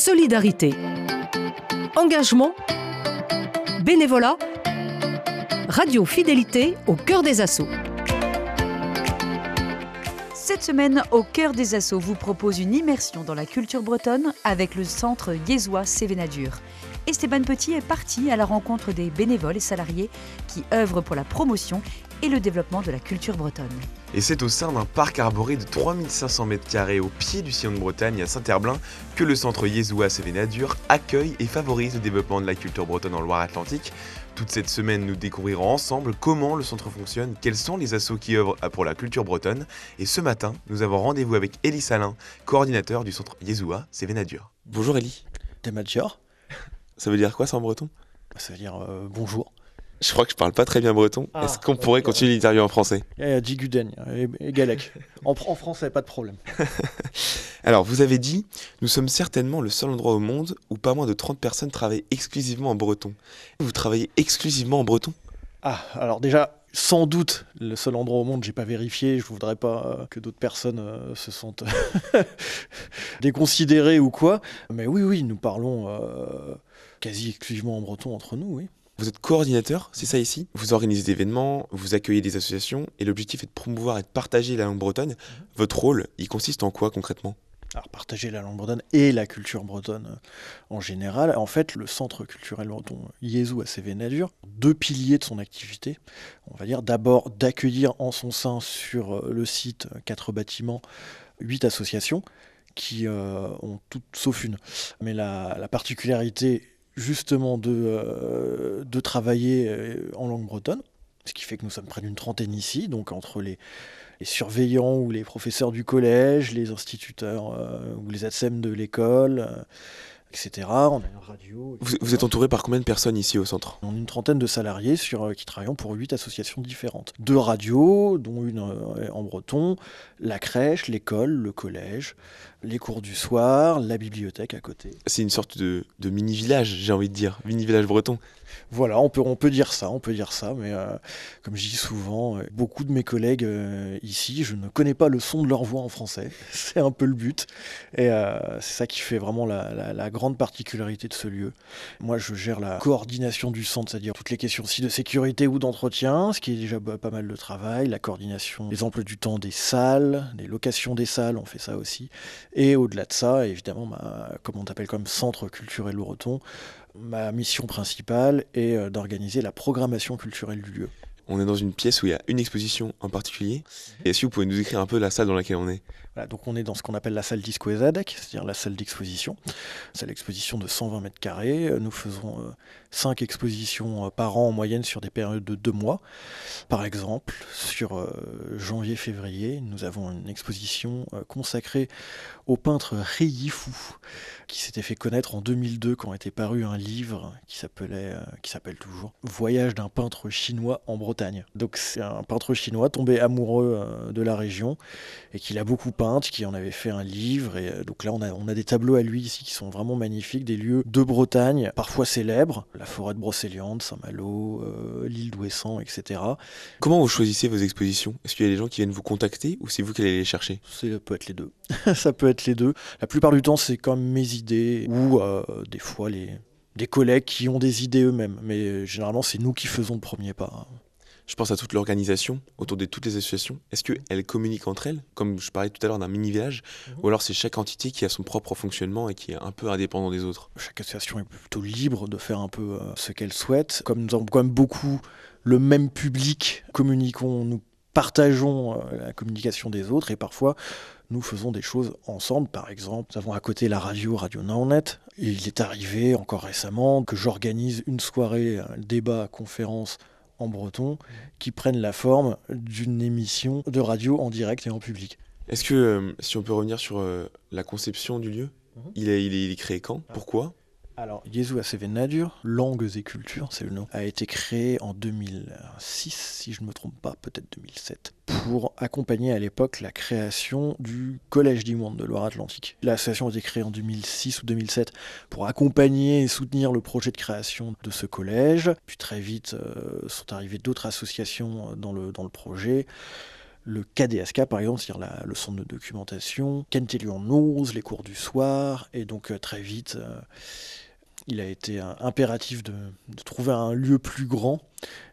solidarité, engagement, bénévolat, radio fidélité au cœur des assauts. Cette semaine, au cœur des assauts vous propose une immersion dans la culture bretonne avec le centre Yézois Cévenadur. Esteban Petit est parti à la rencontre des bénévoles et salariés qui œuvrent pour la promotion et le développement de la culture bretonne. Et c'est au sein d'un parc arboré de 3500 m2 au pied du sillon de Bretagne à Saint-Herblain que le centre Yézoua Cévenadur accueille et favorise le développement de la culture bretonne en Loire-Atlantique. Toute cette semaine, nous découvrirons ensemble comment le centre fonctionne, quels sont les assos qui œuvrent pour la culture bretonne. Et ce matin, nous avons rendez-vous avec Elie Salin, coordinateur du centre Yézoua Cévenadur. Bonjour Elie. T'es Ça veut dire quoi ça en breton? Ça veut dire euh, bonjour. Je crois que je parle pas très bien breton. Ah, Est-ce qu'on pourrait continuer l'interview en français? Diguden et Galec. En, en français, pas de problème. Alors, vous avez dit, nous sommes certainement le seul endroit au monde où pas moins de 30 personnes travaillent exclusivement en breton. Vous travaillez exclusivement en breton? Ah, alors déjà, sans doute le seul endroit au monde, j'ai pas vérifié, je voudrais pas euh, que d'autres personnes euh, se sentent déconsidérées ou quoi. Mais oui, oui, nous parlons euh, quasi exclusivement en breton entre nous, oui. Vous êtes coordinateur, c'est ça ici? Vous organisez des événements, vous accueillez des associations et l'objectif est de promouvoir et de partager la langue bretonne. Mhm. Votre rôle, il consiste en quoi concrètement? Alors, partager la langue bretonne et la culture bretonne euh, en général. En fait, le centre culturel breton Yézou à Cévenadur, deux piliers de son activité. On va dire d'abord d'accueillir en son sein sur euh, le site quatre bâtiments, huit associations qui euh, ont toutes sauf une. Mais la, la particularité justement de, euh, travailler euh, en langue bretonne, ce qui fait que nous sommes près d'une trentaine ici, donc entre les, les surveillants ou les professeurs du collège, les instituteurs euh, ou les ATSEM de l'école, etc. On a une radio. Vous, êtes entouré par combien de personnes ici au centre? On a une trentaine de salariés sur, qui travaillent pour huit associations différentes. Deux radios, dont une en breton, la crèche, l'école, le collège, les cours du soir, la bibliothèque à côté. C'est une sorte de, mini-village, j'ai envie de dire, mini-village breton. Voilà, on peut, on peut dire ça, on peut dire ça, mais euh, comme je dis souvent, euh, beaucoup de mes collègues euh, ici, je ne connais pas le son de leur voix en français, c'est un peu le but, et c'est ça qui fait vraiment la, la, grande particularité de ce lieu. Moi, je gère la coordination du centre, c'est-à-dire toutes les questions aussi de sécurité ou d'entretien, ce qui est déjà pas mal de travail, la coordination des emplois du temps des salles, des locations des salles, on fait ça aussi, et au-delà de ça, évidemment, ma, comme on t'appelle comme centre culturel Loureton, ma mission principale est euh, d'organiser la programmation culturelle du lieu. On est dans une pièce où il y a une exposition en particulier. Est-ce que vous pouvez nous décrire un peu la salle dans laquelle on est donc on est dans ce qu'on appelle la salle Disco c'est-à-dire la salle d'exposition. C'est l'exposition de 120 mètres carrés. Nous faisons 5 euh, expositions euh, par an en moyenne sur des périodes de 2 mois. Par exemple, sur janvier-février, nous avons une exposition consacrée au peintre Fou qui s'était fait connaître en 2002 quand était paru un livre qui s'appelait, euh, qui s'appelle toujours Voyage d'un peintre chinois en Bretagne. Donc c'est un peintre chinois tombé amoureux euh, de la région et qui l'a beaucoup peint, qui en avait fait un livre. Et euh, donc là on a, on a des tableaux à lui ici qui sont vraiment magnifiques, des lieux de Bretagne, parfois célèbres, la forêt de Brocéliande, Saint-Malo, l'île d'Ouessant, etc. Comment vous choisissez vos expositions? Est-ce qu'il y a des gens qui viennent vous contacter ou c'est vous qui allez les chercher? Ça peut être les deux. ça peut être les deux. La plupart du temps c'est comme mes idées ou euh, des fois les, des collègues qui ont des idées eux-mêmes. Mais euh, généralement, c'est nous qui faisons le premier pas. Je pense à toute l'organisation autour de toutes les associations. Est-ce qu'elles communiquent entre elles, comme je parlais tout à l'heure d'un mini-village, mhm. ou alors c'est chaque entité qui a son propre fonctionnement et qui est un peu indépendant des autres? Chaque association est plutôt libre de faire un peu euh, ce qu'elle souhaite. Comme nous avons quand même beaucoup le même public, communiquons, nous partageons la communication des autres et parfois nous faisons des choses ensemble. Par exemple, nous avons à côté la radio, Radio Naonet. Il est arrivé encore récemment que j'organise une soirée, un débat, conférence en breton, qui prennent la forme d'une émission de radio en direct et en public. Est-ce que, euh, si on peut revenir sur euh, la conception du lieu, mhm. il, est, il, est, créé quand? Pourquoi? Alors, Yezu Nadur, Langues et Cultures, c'est le nom, a été créé en 2006, si je ne me trompe pas, peut-être 2007, pour accompagner à l'époque la création du Collège du Monde de Loire-Atlantique. L'association a été créée en 2006 ou 2007 pour accompagner et soutenir le projet de création de ce collège. Puis très vite euh, sont arrivées d'autres associations dans le, dans le projet le KDSK par exemple, c'est-à-dire le centre de documentation, Kentellion News, les cours du soir, et donc très vite il a été impératif de, trouver un lieu plus grand.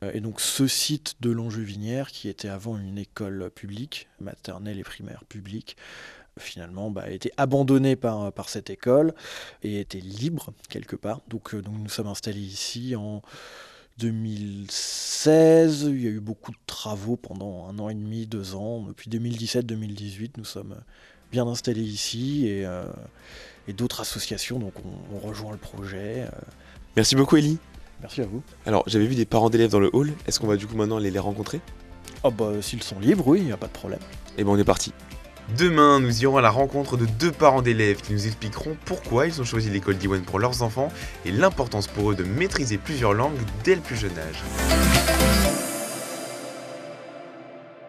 Euh, et donc ce site de Longevinière, qui était avant une école publique, maternelle et primaire publique, finalement bah, a été abandonné par, cette école et était libre quelque part. Donc, euh, donc nous sommes installés ici en 2016. Il y a eu beaucoup de travaux pendant un an et demi, deux ans. Depuis 2017-2018, nous sommes bien installés ici et, euh, et d'autres associations, donc on, rejoint le projet. Euh. Merci beaucoup Elie. Merci à vous. Alors j'avais vu des parents d'élèves dans le hall, est-ce qu'on va du coup maintenant aller les rencontrer? Oh bah s'ils sont libres, oui, il n'y a pas de problème. Et eh ben on est parti. Demain, nous irons à la rencontre de deux parents d'élèves qui nous expliqueront pourquoi ils ont choisi l'école d'Iwan pour leurs enfants et l'importance pour eux de maîtriser plusieurs langues dès le plus jeune âge.